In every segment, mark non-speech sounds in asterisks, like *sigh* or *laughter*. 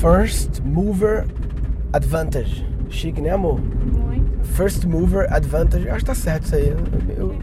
First Mover Advantage. Chique, né, amor? Muito. First Mover Advantage. Acho que tá certo isso aí. Eu,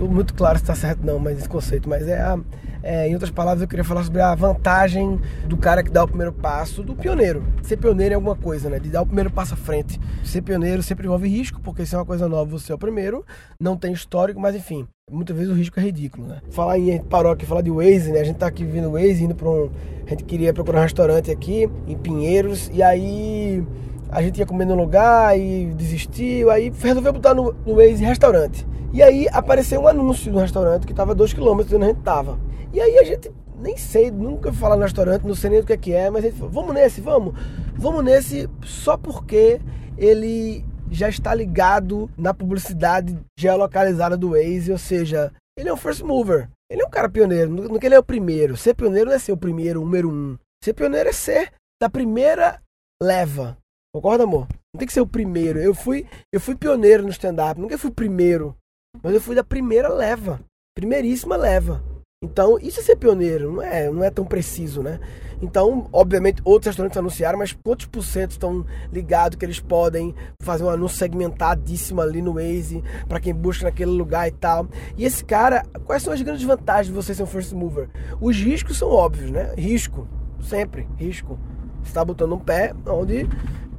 tô muito claro se tá certo não, mas esse conceito. Mas é, a, é, em outras palavras, eu queria falar sobre a vantagem do cara que dá o primeiro passo, do pioneiro. Ser pioneiro em alguma coisa, né? De dar o primeiro passo à frente. Ser pioneiro sempre envolve risco, porque se é uma coisa nova, você é o primeiro. Não tem histórico, mas enfim. Muitas vezes o risco é ridículo, né? Falar em, a gente parou aqui, falar de Waze, né? A gente tá aqui vindo Waze, indo pra um... A gente queria procurar um restaurante aqui, em Pinheiros, e aí a gente ia comer no lugar e desistiu, aí resolveu botar no, no Waze restaurante. E aí apareceu um anúncio no restaurante que estava a 2km de onde a gente tava. E aí a gente nem sei, nunca falar no restaurante, não sei nem o que é que é, mas a gente falou, vamos nesse, vamos. Vamos nesse só porque ele já está ligado na publicidade geolocalizada do Waze, ou seja, ele é um first mover. Ele é um cara pioneiro, no que ele é o primeiro. Ser pioneiro não é ser o primeiro, o número um. Ser pioneiro é ser da primeira leva. Concorda, amor? Não tem que ser o primeiro. Eu fui, eu fui pioneiro no stand-up. Nunca fui primeiro. Mas eu fui da primeira leva. Primeiríssima leva. Então, isso é ser pioneiro, não é, não é tão preciso, né? Então, obviamente, outros restaurantes anunciaram, mas quantos por cento estão ligados que eles podem fazer um anúncio segmentadíssimo ali no Waze para quem busca naquele lugar e tal. E esse cara, quais são as grandes vantagens de você ser um first mover? Os riscos são óbvios, né? Risco, sempre, risco. Você está botando um pé onde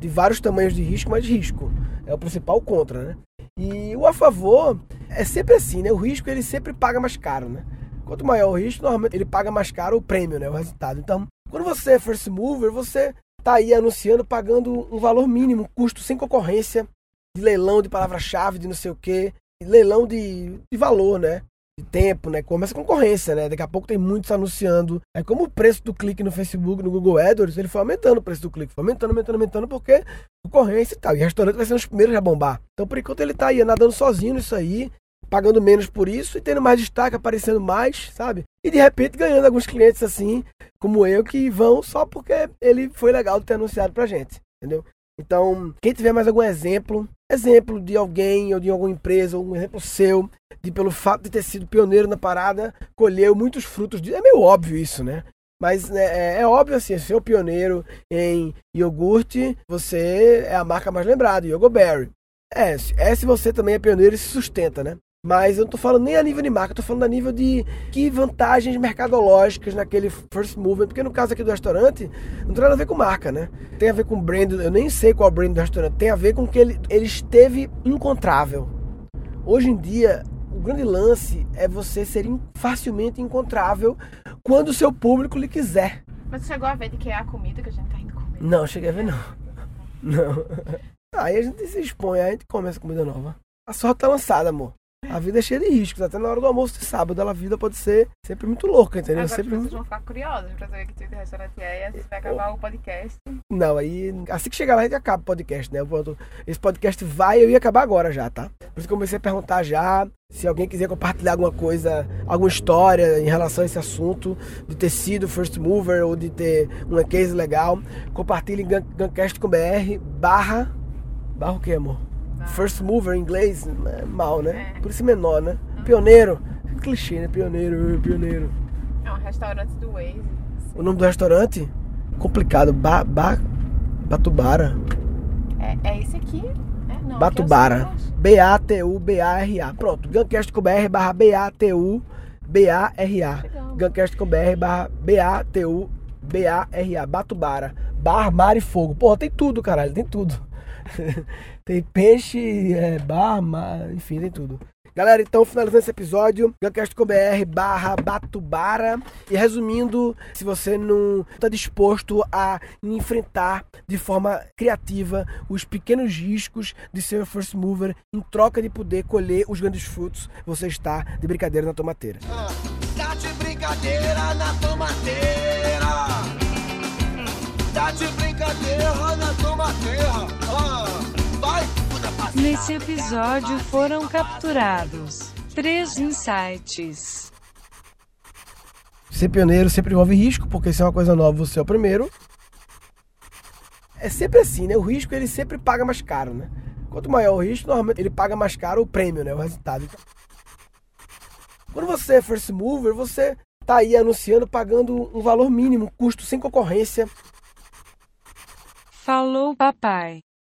de vários tamanhos de risco, mas risco é o principal contra, né? E o a favor é sempre assim, né? O risco ele sempre paga mais caro, né? Quanto maior o risco, normalmente ele paga mais caro o prêmio, né? O resultado. Então, quando você é first mover, você tá aí anunciando, pagando um valor mínimo, custo sem concorrência, de leilão de palavra-chave, de não sei o quê, leilão de, de valor, né? De tempo, né? Começa a concorrência, né? Daqui a pouco tem muitos anunciando. É como o preço do clique no Facebook, no Google AdWords, ele foi aumentando o preço do clique, foi aumentando, aumentando, aumentando, porque concorrência e tal. E restaurante vai ser os primeiros a bombar. Então, por enquanto, ele tá aí nadando sozinho nisso aí, pagando menos por isso e tendo mais destaque, aparecendo mais, sabe? E de repente ganhando alguns clientes assim, como eu, que vão só porque ele foi legal de ter anunciado pra gente, entendeu? Então, quem tiver mais algum exemplo, exemplo de alguém ou de alguma empresa, um exemplo seu, de pelo fato de ter sido pioneiro na parada, colheu muitos frutos. De... É meio óbvio isso, né? Mas né, é, é, óbvio assim, se o pioneiro em iogurte, você é a marca mais lembrada, Yogoberry. É, é se você também é pioneiro e se sustenta, né? Mas eu não tô falando nem a nível de marca, eu tô falando a nível de que vantagens mercadológicas naquele first mover, porque no caso aqui do restaurante, não tem nada a ver com marca, né? Tem a ver com brand, eu nem sei qual o brand do restaurante, tem a ver com que ele, ele esteve encontrável. Hoje em dia, o grande lance é você ser facilmente encontrável quando o seu público lhe quiser. Mas você chegou a ver de que é a comida que a gente tá indo comer? Não, cheguei a ver não. *laughs* Não. Aí a gente se expõe, aí a gente come essa comida nova. A sorte tá lançada, amor. A vida é cheia de riscos, até na hora do almoço de sábado, a vida pode ser sempre muito louca, entendeu? Agora sempre vocês muito... vão ficar curiosos pra saber que tipo de restaurante é e vai acabar o podcast. Não, aí assim que chegar lá a gente acaba o podcast, né? Esse podcast vai, eu ia acabar agora já, tá? Por isso que eu comecei a perguntar já, se alguém quiser compartilhar alguma coisa, alguma história em relação a esse assunto, de ter sido first mover ou de ter uma case legal, compartilhe em Guncast.com.br barra... Barra o que, amor? First mover em inglês, é mal, né? É. Por isso menor, né? Pioneiro. Clichê, né? Pioneiro, pioneiro. É um restaurante do Waze. O nome do restaurante? Complicado. Ba, ba, Batubara. É, é esse aqui? É, não, Batubara. é segundo. B-A-T-U-B-A-R-A. Pronto. Guncast.com.br barra B-A-T-U-B-A-R-A. Legal. Guncast.com.br barra B-A-T-U-B-A-R-A. Batubara. Bar, mar e fogo. Porra, tem tudo, caralho. Tem tudo. *laughs* tem peixe, é, bar, enfim, tem tudo. Galera, então finalizando esse episódio, Guncast.com.br barra Batubara. E resumindo, se você não está disposto a enfrentar de forma criativa os pequenos riscos de ser first mover em troca de poder colher os grandes frutos, você está de brincadeira na tomateira. Tá de brincadeira na tomateira. Tá de brincadeira na tomateira. Ah, vai, puta passada. Nesse episódio foram capturados três insights. Ser pioneiro sempre envolve risco, porque se é uma coisa nova, você é o primeiro. É sempre assim, né? O risco ele sempre paga mais caro, né? Quanto maior o risco, normalmente ele paga mais caro o prêmio, né? O resultado. Então, quando você é first mover, você tá aí anunciando, pagando um valor mínimo, custo sem concorrência, Falou, papai.